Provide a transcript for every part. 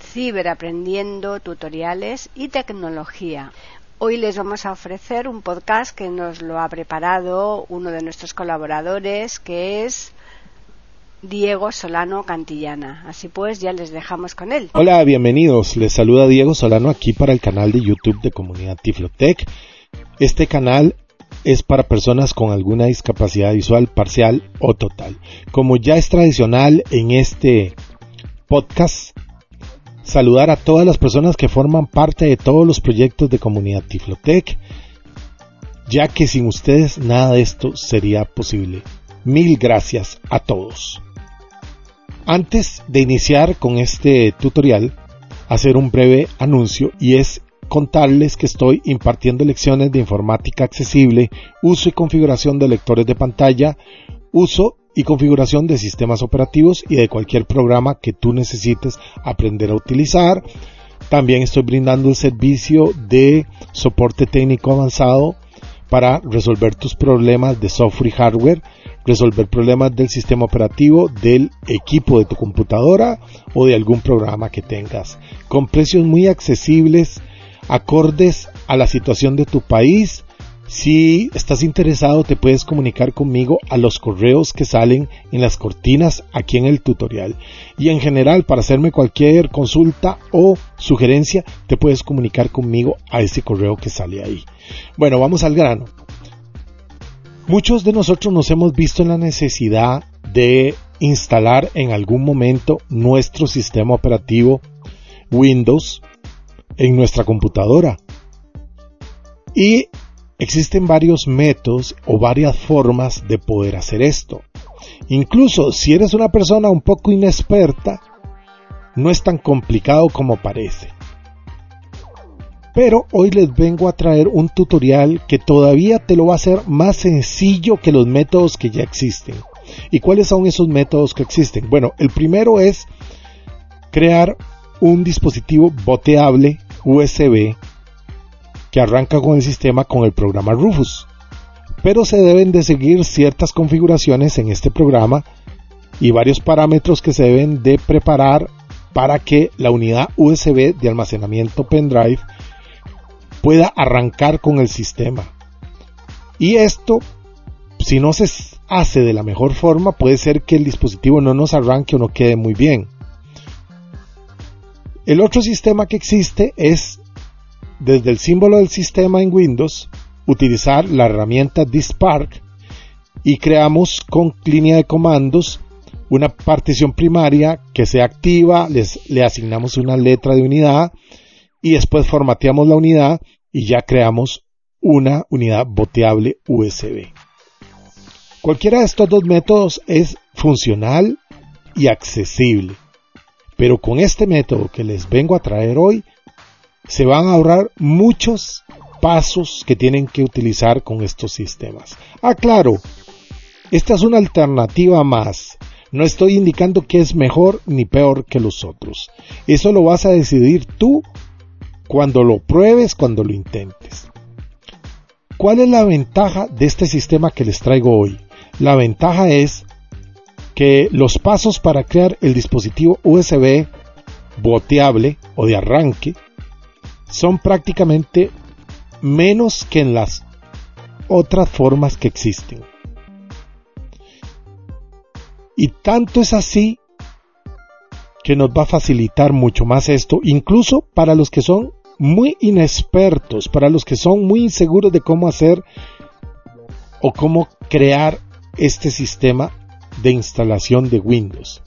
Ciberaprendiendo Tutoriales y Tecnología. Hoy les vamos a ofrecer un podcast que nos lo ha preparado uno de nuestros colaboradores, que es Diego Solano Cantillana. Así pues, ya les dejamos con él. Hola, bienvenidos. Les saluda Diego Solano aquí para el canal de YouTube de Comunidad Tiflotech. Este canal es para personas con alguna discapacidad visual parcial o total. Como ya es tradicional en este podcast, saludar a todas las personas que forman parte de todos los proyectos de comunidad Tiflotec, ya que sin ustedes nada de esto sería posible. Mil gracias a todos. Antes de iniciar con este tutorial, hacer un breve anuncio y es contarles que estoy impartiendo lecciones de informática accesible, uso y configuración de lectores de pantalla, uso y configuración de sistemas operativos y de cualquier programa que tú necesites aprender a utilizar. También estoy brindando el servicio de soporte técnico avanzado para resolver tus problemas de software y hardware, resolver problemas del sistema operativo, del equipo de tu computadora o de algún programa que tengas, con precios muy accesibles acordes a la situación de tu país. Si estás interesado te puedes comunicar conmigo a los correos que salen en las cortinas aquí en el tutorial. Y en general para hacerme cualquier consulta o sugerencia te puedes comunicar conmigo a ese correo que sale ahí. Bueno, vamos al grano. Muchos de nosotros nos hemos visto en la necesidad de instalar en algún momento nuestro sistema operativo Windows en nuestra computadora. Y existen varios métodos o varias formas de poder hacer esto. Incluso si eres una persona un poco inexperta, no es tan complicado como parece. Pero hoy les vengo a traer un tutorial que todavía te lo va a hacer más sencillo que los métodos que ya existen. ¿Y cuáles son esos métodos que existen? Bueno, el primero es crear un dispositivo boteable USB que arranca con el sistema con el programa Rufus. Pero se deben de seguir ciertas configuraciones en este programa y varios parámetros que se deben de preparar para que la unidad USB de almacenamiento pendrive pueda arrancar con el sistema. Y esto, si no se hace de la mejor forma, puede ser que el dispositivo no nos arranque o no quede muy bien. El otro sistema que existe es, desde el símbolo del sistema en Windows, utilizar la herramienta Dispark y creamos con línea de comandos una partición primaria que sea activa, le asignamos una letra de unidad y después formateamos la unidad y ya creamos una unidad boteable USB. Cualquiera de estos dos métodos es funcional y accesible. Pero con este método que les vengo a traer hoy, se van a ahorrar muchos pasos que tienen que utilizar con estos sistemas. Ah, claro, esta es una alternativa más. No estoy indicando que es mejor ni peor que los otros. Eso lo vas a decidir tú cuando lo pruebes, cuando lo intentes. ¿Cuál es la ventaja de este sistema que les traigo hoy? La ventaja es que los pasos para crear el dispositivo USB boteable o de arranque son prácticamente menos que en las otras formas que existen. Y tanto es así que nos va a facilitar mucho más esto, incluso para los que son muy inexpertos, para los que son muy inseguros de cómo hacer o cómo crear este sistema de instalación de Windows.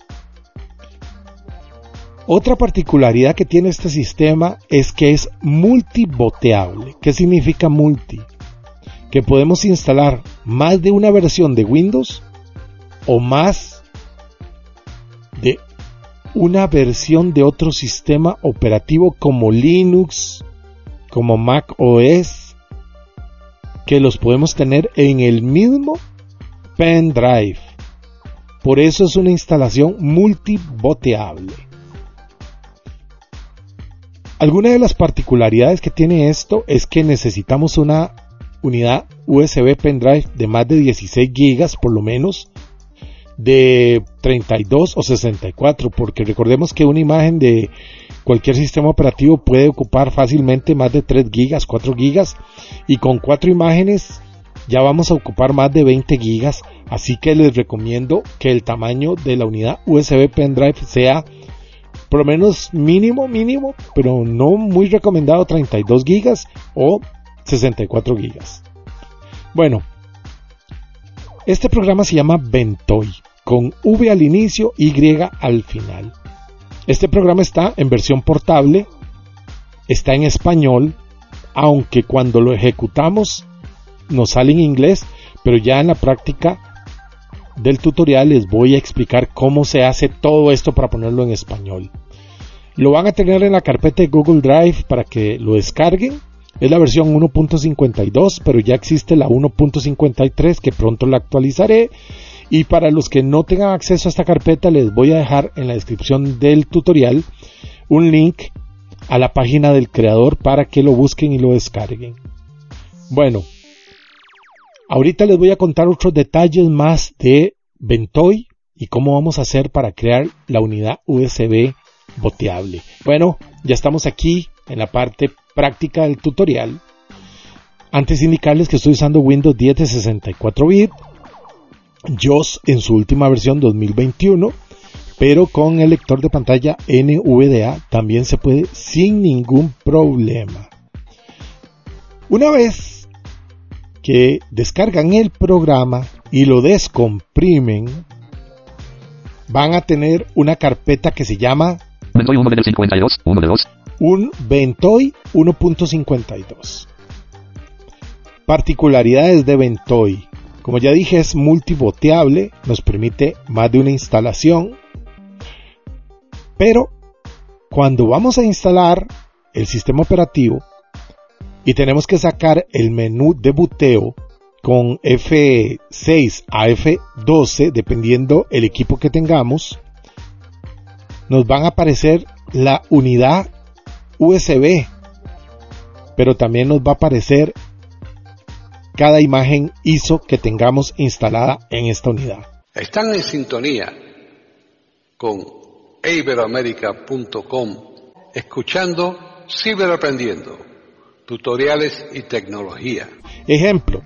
Otra particularidad que tiene este sistema es que es multiboteable. ¿Qué significa multi? Que podemos instalar más de una versión de Windows o más de una versión de otro sistema operativo como Linux, como Mac OS, que los podemos tener en el mismo pendrive. Por eso es una instalación multiboteable. Alguna de las particularidades que tiene esto es que necesitamos una unidad USB pendrive de más de 16 GB por lo menos de 32 o 64 porque recordemos que una imagen de cualquier sistema operativo puede ocupar fácilmente más de 3 gigas 4 gigas y con cuatro imágenes ya vamos a ocupar más de 20 gigas. Así que les recomiendo que el tamaño de la unidad USB pendrive sea por lo menos mínimo mínimo pero no muy recomendado 32 gigas o 64 gigas bueno este programa se llama Ventoy, con V al inicio, Y al final. Este programa está en versión portable, está en español, aunque cuando lo ejecutamos nos sale en inglés, pero ya en la práctica del tutorial les voy a explicar cómo se hace todo esto para ponerlo en español. Lo van a tener en la carpeta de Google Drive para que lo descarguen es la versión 1.52, pero ya existe la 1.53 que pronto la actualizaré. Y para los que no tengan acceso a esta carpeta, les voy a dejar en la descripción del tutorial un link a la página del creador para que lo busquen y lo descarguen. Bueno, ahorita les voy a contar otros detalles más de Ventoy y cómo vamos a hacer para crear la unidad USB boteable. Bueno, ya estamos aquí en la parte práctica del tutorial, antes indicarles que estoy usando Windows 10 de 64 bits, JOS en su última versión 2021, pero con el lector de pantalla NVDA también se puede sin ningún problema. Una vez que descargan el programa y lo descomprimen, van a tener una carpeta que se llama 52, 1 de 2, un Ventoy 1.52. Particularidades de Ventoy. Como ya dije, es multiboteable, nos permite más de una instalación. Pero cuando vamos a instalar el sistema operativo y tenemos que sacar el menú de buteo con F6 a F12, dependiendo el equipo que tengamos, nos van a aparecer la unidad USB, pero también nos va a aparecer cada imagen ISO que tengamos instalada en esta unidad. Están en sintonía con iberoamerica.com escuchando Ciberaprendiendo, tutoriales y tecnología. Ejemplo,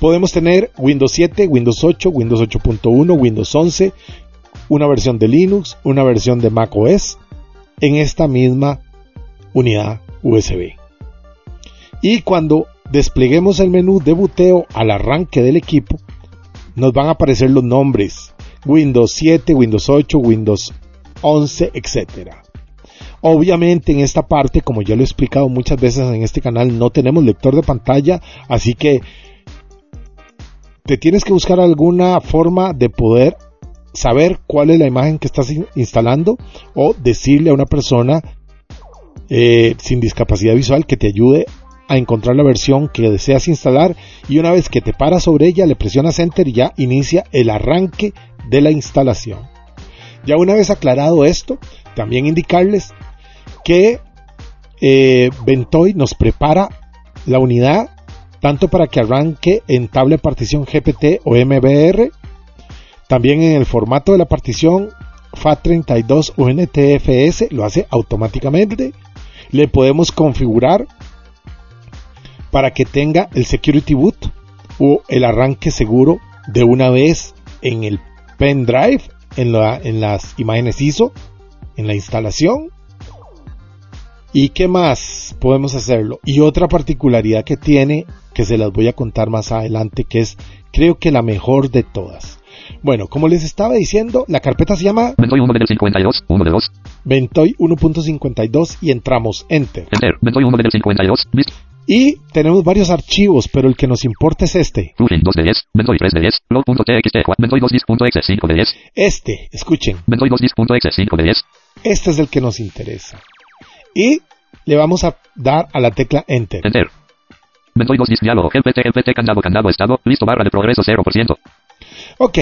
podemos tener Windows 7, Windows 8, Windows 8.1, Windows 11, una versión de Linux, una versión de Mac OS en esta misma unidad USB. Y cuando despleguemos el menú de buteo al arranque del equipo, nos van a aparecer los nombres Windows 7, Windows 8, Windows 11, etc. Obviamente en esta parte, como ya lo he explicado muchas veces en este canal, no tenemos lector de pantalla, así que te tienes que buscar alguna forma de poder saber cuál es la imagen que estás instalando o decirle a una persona eh, sin discapacidad visual que te ayude a encontrar la versión que deseas instalar y una vez que te paras sobre ella le presionas enter y ya inicia el arranque de la instalación. Ya una vez aclarado esto, también indicarles que eh, Ventoy nos prepara la unidad tanto para que arranque en tabla partición GPT o MBR, también en el formato de la partición FAT32 o NTFS lo hace automáticamente le podemos configurar para que tenga el security boot o el arranque seguro de una vez en el pendrive, en, en las imágenes ISO, en la instalación. ¿Y qué más podemos hacerlo? Y otra particularidad que tiene, que se las voy a contar más adelante, que es creo que la mejor de todas. Bueno, como les estaba diciendo, la carpeta se llama Ventoy 1.52, 1 de 2. Ventoy 1.52 y entramos Enter. Enter, Ventoy 1.52, list. Y tenemos varios archivos, pero el que nos importa es este. Plugin 2 de 10, Ventoy 3 de 10, log.txt, Ventoy 2dis.exe 5 de 10. Este, escuchen. Ventoy 2dis.exe 5 de 10. Este es el que nos interesa. Y le vamos a dar a la tecla Enter. Enter. Ventoy 2 disk diálogo. GPT, GPT, candado, candado, estado. Listo, barra de progreso 0%. Ok.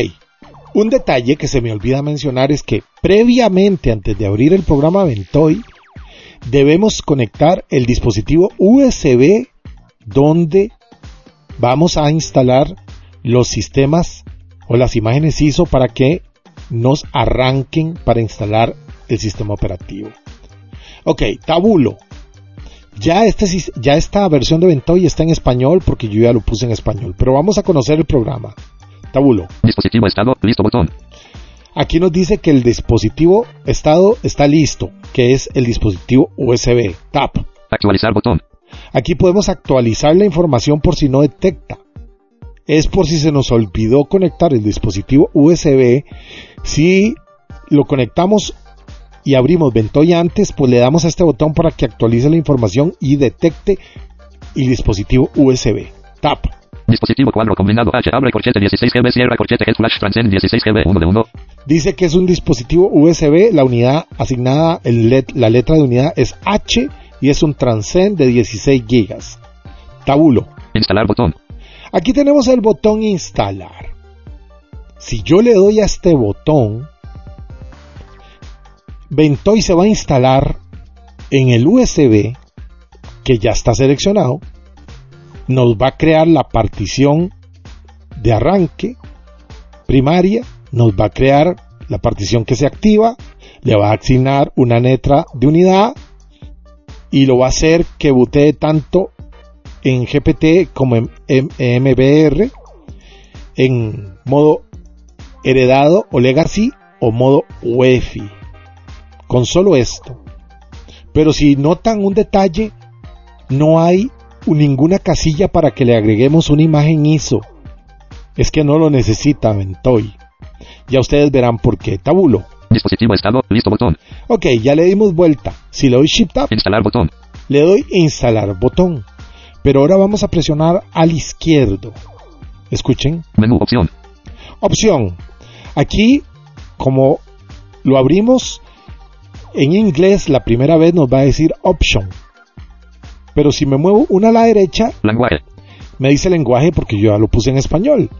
Un detalle que se me olvida mencionar es que previamente, antes de abrir el programa Ventoy, debemos conectar el dispositivo USB donde vamos a instalar los sistemas o las imágenes ISO para que nos arranquen para instalar el sistema operativo. Ok, tabulo. Ya, este, ya esta versión de Ventoy está en español porque yo ya lo puse en español, pero vamos a conocer el programa. Tabulo. Dispositivo estado. Listo, botón. Aquí nos dice que el dispositivo estado está listo, que es el dispositivo USB. Tap. Actualizar botón. Aquí podemos actualizar la información por si no detecta. Es por si se nos olvidó conectar el dispositivo USB. Si lo conectamos y abrimos Ventoy antes, pues le damos a este botón para que actualice la información y detecte el dispositivo USB. Tap. Dispositivo cuadro combinado H. Abre corchete 16 GB. Cierra corchete Head Flash Transcend 16 GB. 1 de 1. Dice que es un dispositivo USB, la unidad asignada, el let- la letra de unidad es H y es un Transcend de 16 GB. Tabulo. Instalar botón. Aquí tenemos el botón instalar. Si yo le doy a este botón, Ventoy se va a instalar en el USB que ya está seleccionado. Nos va a crear la partición de arranque primaria, nos va a crear la partición que se activa, le va a asignar una letra de unidad y lo va a hacer que butee tanto en GPT como en MBR en modo heredado o legacy o modo UEFI. Con solo esto. Pero si notan un detalle, no hay ninguna casilla para que le agreguemos una imagen ISO. Es que no lo necesita Ventoy. Ya ustedes verán por qué. Tabulo. Dispositivo estado. Listo botón. Ok, ya le dimos vuelta. Si le doy Shift Up, Instalar botón. le doy instalar botón. Pero ahora vamos a presionar al izquierdo. Escuchen. Menú opción. Opción. Aquí, como lo abrimos en inglés, la primera vez nos va a decir option. Pero si me muevo una a la derecha, Lenguaje. me dice lenguaje porque yo ya lo puse en español.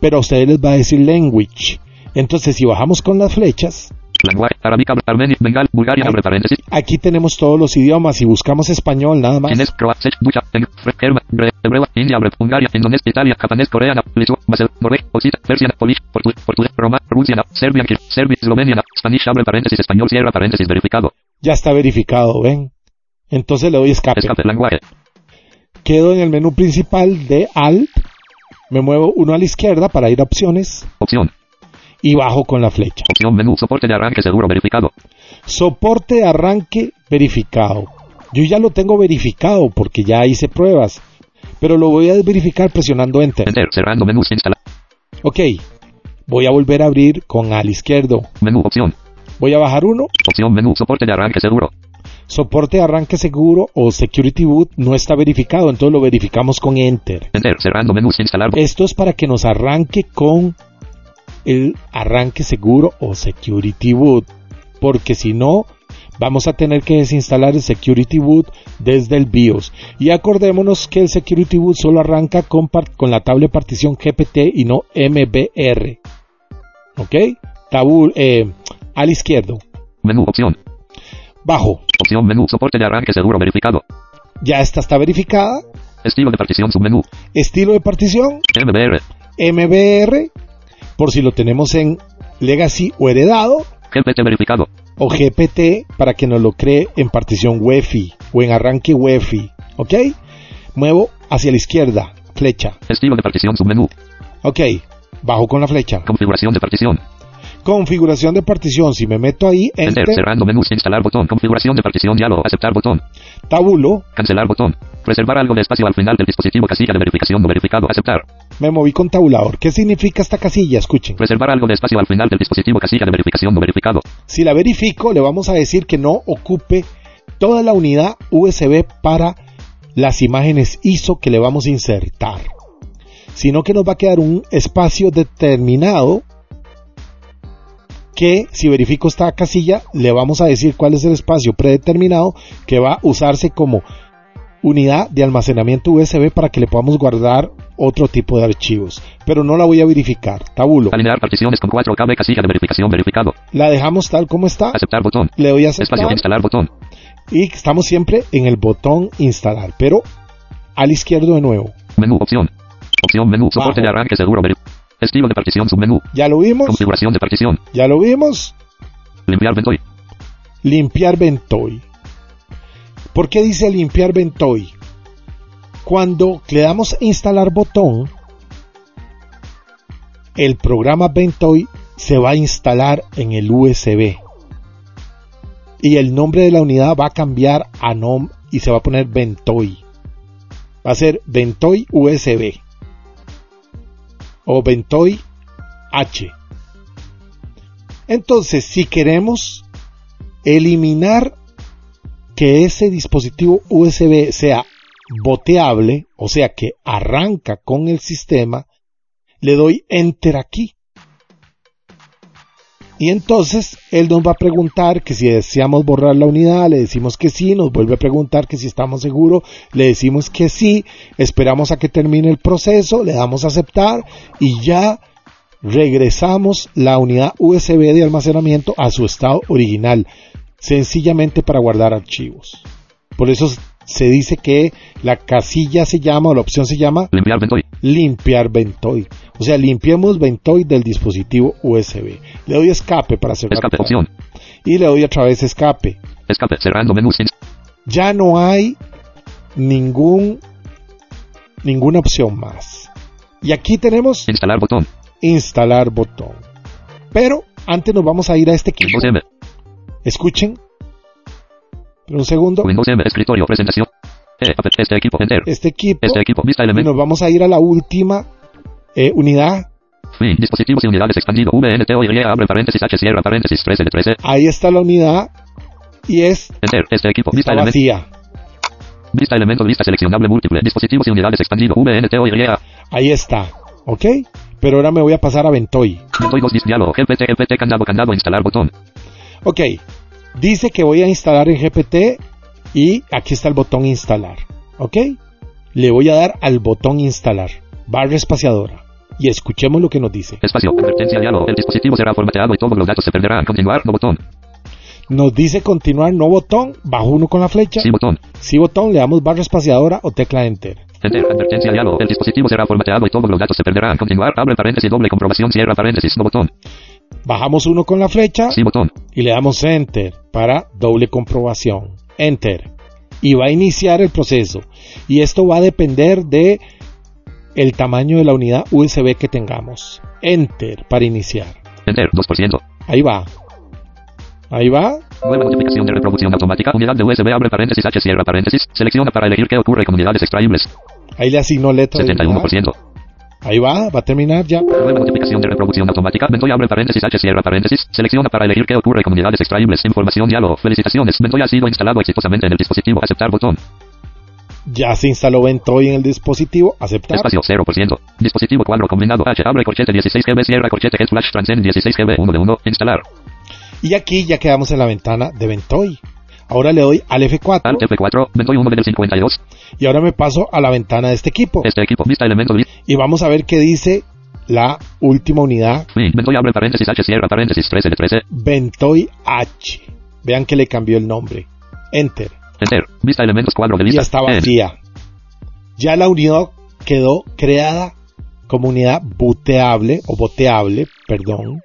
Pero a ustedes les va a decir language. Entonces, si bajamos con las flechas, Lenguaje. Arábica. Armenio. Bengal. Bulgaria. Abre paréntesis. aquí tenemos todos los idiomas y buscamos español nada más. Chinés. Croat. Sech. Ducha. Teng. Fre. Germa. Bre. Hebreo. India. Bre. Hungaria. Indonesia. Italia. Japonés. Coreana. Lisu. Basel. Noruega. Occita. Persiana. Polish. Portugués. Portugués. Roma. Rusiana. Serbia. Kir. Serbia. Eslovenia. Spanish. Abre paréntesis. Español. Cierra paréntesis. Verificado. Ya está verificado, ¿ven? Entonces le doy escape. Escape. Lenguaje. Quedo en el menú principal de Alt. Me muevo uno a la izquierda para ir a opciones Opción. y bajo con la flecha. Opción menú. Soporte de arranque seguro. Verificado. Soporte de arranque verificado. Yo ya lo tengo verificado porque ya hice pruebas, pero lo voy a verificar presionando Enter. Enter. Cerrando menús. Instalar. Ok, voy a volver a abrir con al izquierdo. Menú. Opción. Voy a bajar uno. Opción menú. Soporte de arranque seguro. Soporte de arranque seguro o Security Boot no está verificado, entonces lo verificamos con Enter. Enter. Cerrando menús. Instalar. Esto es para que nos arranque con el arranque seguro o Security Boot, porque si no, vamos a tener que desinstalar el Security Boot desde el BIOS. Y acordémonos que el Security Boot solo arranca con, con la tabla de partición GPT y no MBR. ¿Ok? Tabul, eh, al izquierdo. Menú. Opción. Bajo. Opción menú. Soporte de arranque seguro. Verificado. Ya esta está verificada. Estilo de partición. Submenú. Estilo de partición. MBR. MBR. Por si lo tenemos en Legacy o heredado. GPT verificado. o GPT para que nos lo cree en partición UEFI o en arranque UEFI. ¿Ok? Muevo hacia la izquierda, flecha. Estilo de partición. Submenú. Ok, bajo con la flecha. Configuración de partición. Configuración de partición, si me meto ahí, Enter. Cerrando menús. Instalar botón. Configuración de partición. Diálogo. Aceptar botón. tabulo, Cancelar botón. Reservar algo de espacio al final del dispositivo. Casilla de verificación no verificado. Aceptar. me moví con tabulador. ¿Qué significa esta casilla? Escuchen. Reservar algo de espacio al final del dispositivo. Casilla de verificación no verificado. Si la verifico, le vamos a decir que no ocupe toda la unidad USB para las imágenes ISO que le vamos a insertar, sino que nos va a quedar un espacio determinado que si verifico esta casilla, le vamos a decir cuál es el espacio predeterminado que va a usarse como unidad de almacenamiento USB para que le podamos guardar otro tipo de archivos. Pero no la voy a verificar. Tabulo. Alinear particiones con 4 KB casilla de verificación verificado. La dejamos tal como está. Aceptar botón. Le doy a aceptar. Espacio instalar botón. Y estamos siempre en el botón instalar. Pero al izquierdo de nuevo. Menú opción. Opción menú soporte Bajo. de arranque seguro. Estilo de partición submenú. Ya lo vimos. Configuración de partición. Ya lo vimos. Limpiar Ventoy. Limpiar Ventoy. ¿Por qué dice limpiar Ventoy? Cuando le damos instalar botón, el programa Ventoy se va a instalar en el USB. Y el nombre de la unidad va a cambiar a NOM y se va a poner Ventoy. Va a ser Ventoy USB. O H. Entonces, si queremos eliminar que ese dispositivo USB sea boteable, o sea que arranca con el sistema, le doy enter aquí. Y entonces él nos va a preguntar que si deseamos borrar la unidad, le decimos que sí, nos vuelve a preguntar que si estamos seguros, le decimos que sí, esperamos a que termine el proceso, le damos a aceptar y ya regresamos la unidad USB de almacenamiento a su estado original, sencillamente para guardar archivos. Por eso se dice que la casilla se llama o la opción se llama Limpiar. Limpiar Ventoy. O sea, limpiemos Ventoy del dispositivo USB. Le doy escape para cerrar. Escape opción. Y le doy otra vez escape. Escape cerrando menús. Ins- Ya no hay ningún ninguna opción más. Y aquí tenemos Instalar botón. instalar botón. Pero antes nos vamos a ir a este equipo. Escuchen. Pero un segundo. Windows M. Escritorio. Presentación. Eh, este equipo. Enter. Este equipo. Este equipo. Vista elemento. nos vamos a ir a la última eh, unidad. Fin. Dispositivos y unidades expandido. VNTO y abre paréntesis H cierra paréntesis 13 de 13. Ahí está la unidad. Y es Enter. Este equipo. Vista elemento. vacía. Vista elemento. Lista seleccionable múltiple. Dispositivos y unidades expandido. VNTO y Ahí está. ¿Ok? Pero ahora me voy a pasar a Ventoy. Ventoy 2 dis diálogo. GPT. GPT. Candado. Candado. Instalar botón. Ok. Dice que voy a instalar en GPT y aquí está el botón instalar. ¿Ok? Le voy a dar al botón instalar. Barra espaciadora. Y escuchemos lo que nos dice. Espacio. Advertencia diálogo. El dispositivo será formateado y todos los datos se perderán. Continuar. No botón. Nos dice continuar, no botón, bajo uno con la flecha. Sí botón. Si botón, le damos barra espaciadora o tecla enter. Enter. Advertencia diálogo. El dispositivo será formateado y todos los datos se perderán. Continuar. Abre paréntesis. Doble comprobación. Cierra paréntesis. No botón. Bajamos uno con la flecha Sí botón. y le damos enter para doble comprobación. Enter. Y va a iniciar el proceso. Y esto va a depender de el tamaño de la unidad USB que tengamos. Enter para iniciar. Enter. 2%. Ahí va. Ahí va. Nueva notificación de reproducción automática. Unidad de USB. Abre paréntesis. H cierra paréntesis. Selecciona para elegir qué ocurre con unidades extraíbles. Ahí le asignó letra de unidad. 71%. Ahí va. Va a terminar ya. Nueva notificación de reproducción automática. Ventoy abre paréntesis H cierra paréntesis. Selecciona para elegir qué ocurre con unidades extraíbles. Información diálogo. Felicitaciones. Ventoy ha sido instalado exitosamente en el dispositivo. Aceptar botón. Ya se instaló Ventoy en el dispositivo. Aceptar. Espacio 0%. Dispositivo cuadro combinado H. Abre corchete 16 GB. Cierra corchete Get Flash Transcend 16 GB. 1 de 1. Instalar. Y aquí ya quedamos en la ventana de Ventoy. Ahora le doy al F4 Alt F4. Ventoy 1 del 52. y ahora me paso a la ventana de este equipo. Este equipo. Vista elemento. li- Y vamos a ver qué dice la última unidad, Fin. Ventoy abre paréntesis H cierra paréntesis 13 de 13. Ventoy H. Vean que le cambió el nombre. Enter. Enter. Vista elementos cuadro de Y lista. está En. vacía. Ya la unidad quedó creada como unidad booteable o boteable, perdón,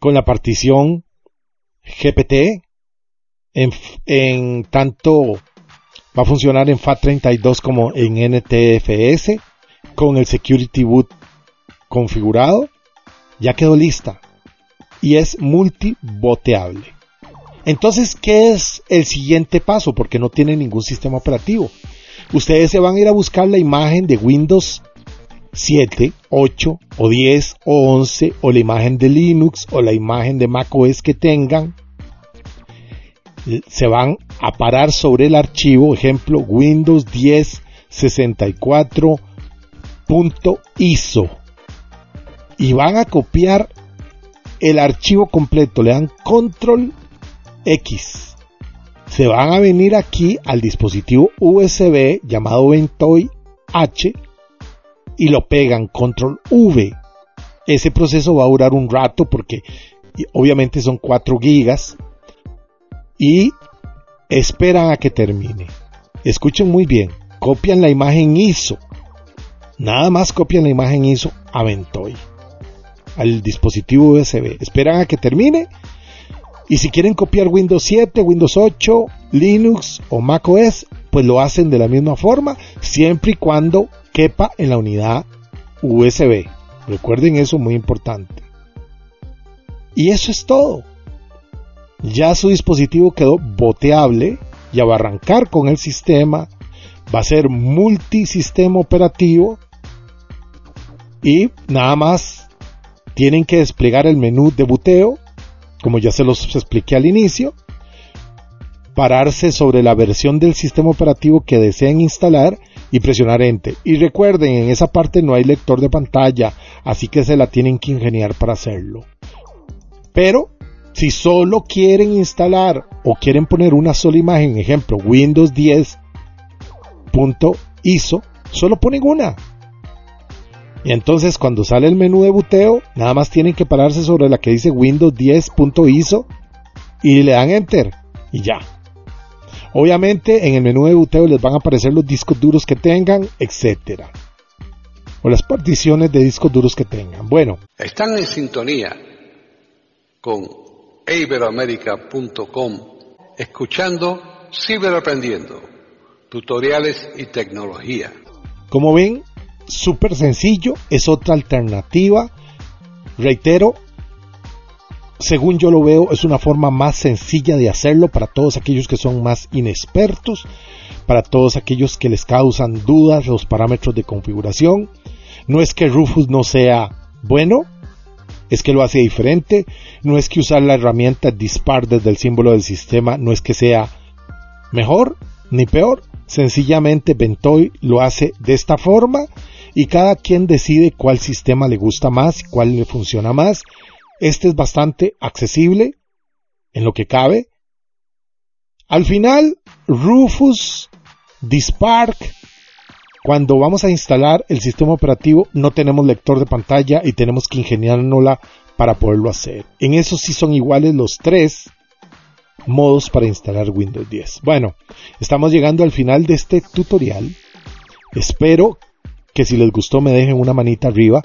con la partición GPT en, tanto va a funcionar en FAT32 como en NTFS con el Security Boot configurado. Ya quedó lista y es multiboteable. Entonces, ¿qué es el siguiente paso? Porque no tiene ningún sistema operativo. Ustedes se van a ir a buscar la imagen de Windows 7, 8 o 10 o 11 o la imagen de Linux o la imagen de macOS que tengan. Se van a parar sobre el archivo, ejemplo, Windows 10 64.iso y van a copiar el archivo completo, le dan control X. Se van a venir aquí al dispositivo USB llamado Ventoy H y lo pegan control V. Ese proceso va a durar un rato porque obviamente son 4 gigas y esperan a que termine. Escuchen muy bien, copian la imagen ISO. Nada más copian la imagen ISO a Ventoy al dispositivo USB. Esperan a que termine. Y si quieren copiar Windows 7, Windows 8, Linux o Mac OS, pues lo hacen de la misma forma, siempre y cuando quepa en la unidad USB. Recuerden eso, muy importante. Y eso es todo. Ya su dispositivo quedó boteable, va a arrancar con el sistema, va a ser multisistema operativo y nada más tienen que desplegar el menú de buteo, como ya se los expliqué al inicio, pararse sobre la versión del sistema operativo que deseen instalar y presionar Enter. Y recuerden, en esa parte no hay lector de pantalla, así que se la tienen que ingeniar para hacerlo. Pero, si solo quieren instalar o quieren poner una sola imagen, ejemplo, Windows 10.iso, solo ponen una. Y entonces cuando sale el menú de buteo, nada más tienen que pararse sobre la que dice Windows 10.iso y le dan Enter y ya. Obviamente en el menú de buteo les van a aparecer los discos duros que tengan, etcétera. O las particiones de discos duros que tengan. Bueno. Están en sintonía con iberoamerica.com escuchando Ciberaprendiendo, tutoriales y tecnología. Como ven, súper sencillo, es otra alternativa. Reitero, según yo lo veo, es una forma más sencilla de hacerlo para todos aquellos que son más inexpertos, para todos aquellos que les causan dudas los parámetros de configuración. No es que Rufus no sea bueno, es que lo hace diferente. No es que usar la herramienta dispar desde el símbolo del sistema no es que sea mejor ni peor. Sencillamente Ventoy lo hace de esta forma y cada quien decide cuál sistema le gusta más, cuál le funciona más. Este es bastante accesible en lo que cabe. Al final, Rufus, Dispark, cuando vamos a instalar el sistema operativo no tenemos lector de pantalla y tenemos que ingeniárnosla para poderlo hacer. En eso sí son iguales los tres modos para instalar Windows 10. Bueno, estamos llegando al final de este tutorial. Espero que si les gustó me dejen una manita arriba.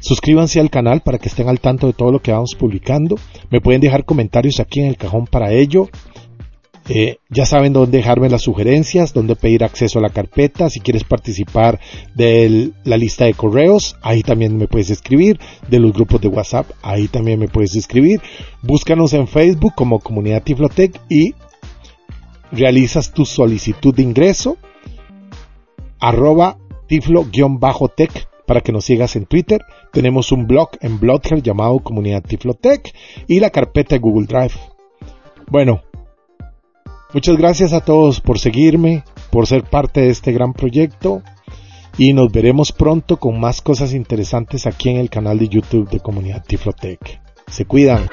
Suscríbanse al canal para que estén al tanto de todo lo que vamos publicando. Me pueden dejar comentarios aquí en el cajón para ello. Eh, ya saben dónde dejarme las sugerencias, dónde pedir acceso a la carpeta. Si quieres participar de la lista de correos, ahí también me puedes escribir. De los grupos de WhatsApp, ahí también me puedes escribir. Búscanos en Facebook como Comunidad Tiflotec y realizas tu solicitud de ingreso. Arroba tiflo-tech para que nos sigas en Twitter. Tenemos un blog en Blogger llamado Comunidad Tiflotech y la carpeta de Google Drive. Bueno, muchas gracias a todos por seguirme, por ser parte de este gran proyecto y nos veremos pronto con más cosas interesantes aquí en el canal de YouTube de Comunidad Tiflotech. Se cuidan.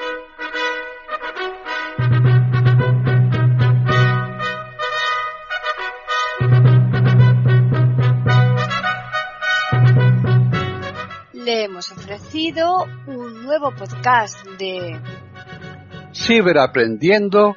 hemos ofrecido un nuevo podcast de Ciberaprendiendo,